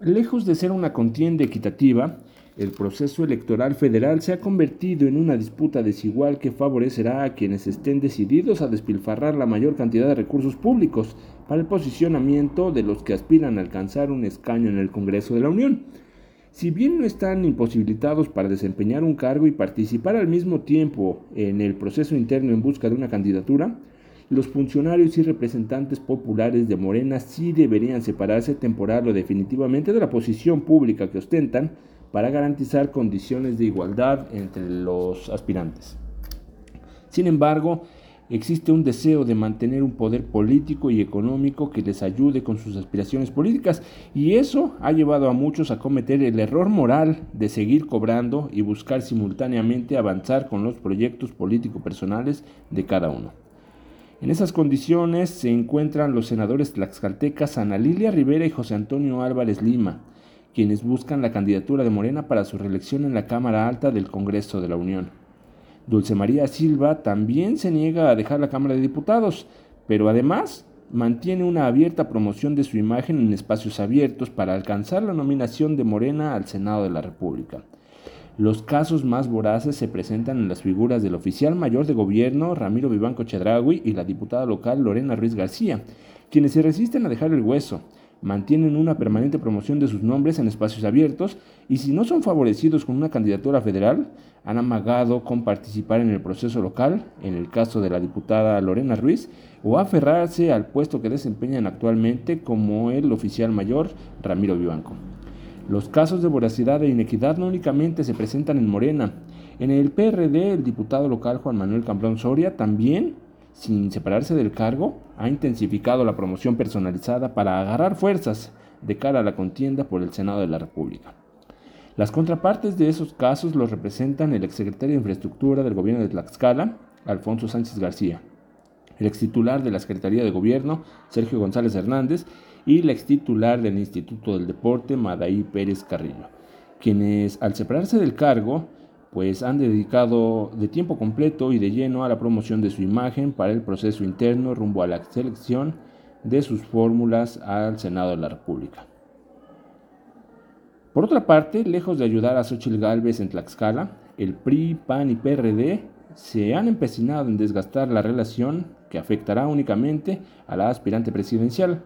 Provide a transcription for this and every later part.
Lejos de ser una contienda equitativa, el proceso electoral federal se ha convertido en una disputa desigual que favorecerá a quienes estén decididos a despilfarrar la mayor cantidad de recursos públicos para el posicionamiento de los que aspiran a alcanzar un escaño en el Congreso de la Unión. Si bien no están imposibilitados para desempeñar un cargo y participar al mismo tiempo en el proceso interno en busca de una candidatura, los funcionarios y representantes populares de Morena sí deberían separarse temporal o definitivamente de la posición pública que ostentan para garantizar condiciones de igualdad entre los aspirantes. Sin embargo, existe un deseo de mantener un poder político y económico que les ayude con sus aspiraciones políticas y eso ha llevado a muchos a cometer el error moral de seguir cobrando y buscar simultáneamente avanzar con los proyectos político personales de cada uno. En esas condiciones se encuentran los senadores tlaxcaltecas Ana Lilia Rivera y José Antonio Álvarez Lima, quienes buscan la candidatura de Morena para su reelección en la Cámara Alta del Congreso de la Unión. Dulce María Silva también se niega a dejar la Cámara de Diputados, pero además mantiene una abierta promoción de su imagen en espacios abiertos para alcanzar la nominación de Morena al Senado de la República. Los casos más voraces se presentan en las figuras del oficial mayor de gobierno Ramiro Vivanco Chedragui y la diputada local Lorena Ruiz García, quienes se resisten a dejar el hueso, mantienen una permanente promoción de sus nombres en espacios abiertos y si no son favorecidos con una candidatura federal, han amagado con participar en el proceso local, en el caso de la diputada Lorena Ruiz, o aferrarse al puesto que desempeñan actualmente como el oficial mayor Ramiro Vivanco. Los casos de voracidad e inequidad no únicamente se presentan en Morena, en el PRD el diputado local Juan Manuel Cambrón Soria también sin separarse del cargo, ha intensificado la promoción personalizada para agarrar fuerzas de cara a la contienda por el Senado de la República. Las contrapartes de esos casos los representan el exsecretario de Infraestructura del gobierno de Tlaxcala, Alfonso Sánchez García, el extitular de la Secretaría de Gobierno, Sergio González Hernández, y la extitular del Instituto del Deporte, Madaí Pérez Carrillo, quienes al separarse del cargo pues han dedicado de tiempo completo y de lleno a la promoción de su imagen para el proceso interno rumbo a la selección de sus fórmulas al Senado de la República. Por otra parte, lejos de ayudar a Xochitl Gálvez en Tlaxcala, el PRI, PAN y PRD se han empecinado en desgastar la relación que afectará únicamente a la aspirante presidencial.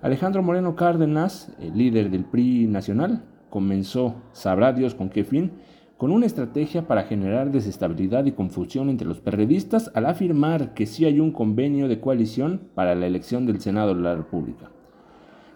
Alejandro Moreno Cárdenas, el líder del PRI nacional, comenzó, sabrá Dios con qué fin, con una estrategia para generar desestabilidad y confusión entre los periodistas al afirmar que sí hay un convenio de coalición para la elección del Senado de la República.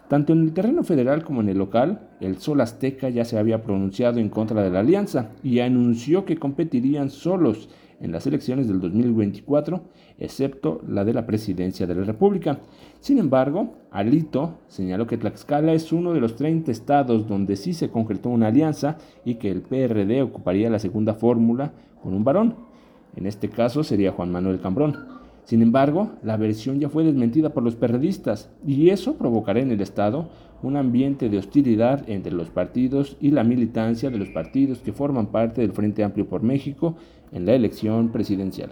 Tanto en el terreno federal como en el local, el Sol Azteca ya se había pronunciado en contra de la alianza y anunció que competirían solos en las elecciones del 2024, excepto la de la presidencia de la República. Sin embargo, Alito señaló que Tlaxcala es uno de los 30 estados donde sí se concretó una alianza y que el PRD ocuparía la segunda fórmula con un varón. En este caso sería Juan Manuel Cambrón. Sin embargo, la versión ya fue desmentida por los perredistas y eso provocará en el Estado un ambiente de hostilidad entre los partidos y la militancia de los partidos que forman parte del Frente Amplio por México en la elección presidencial.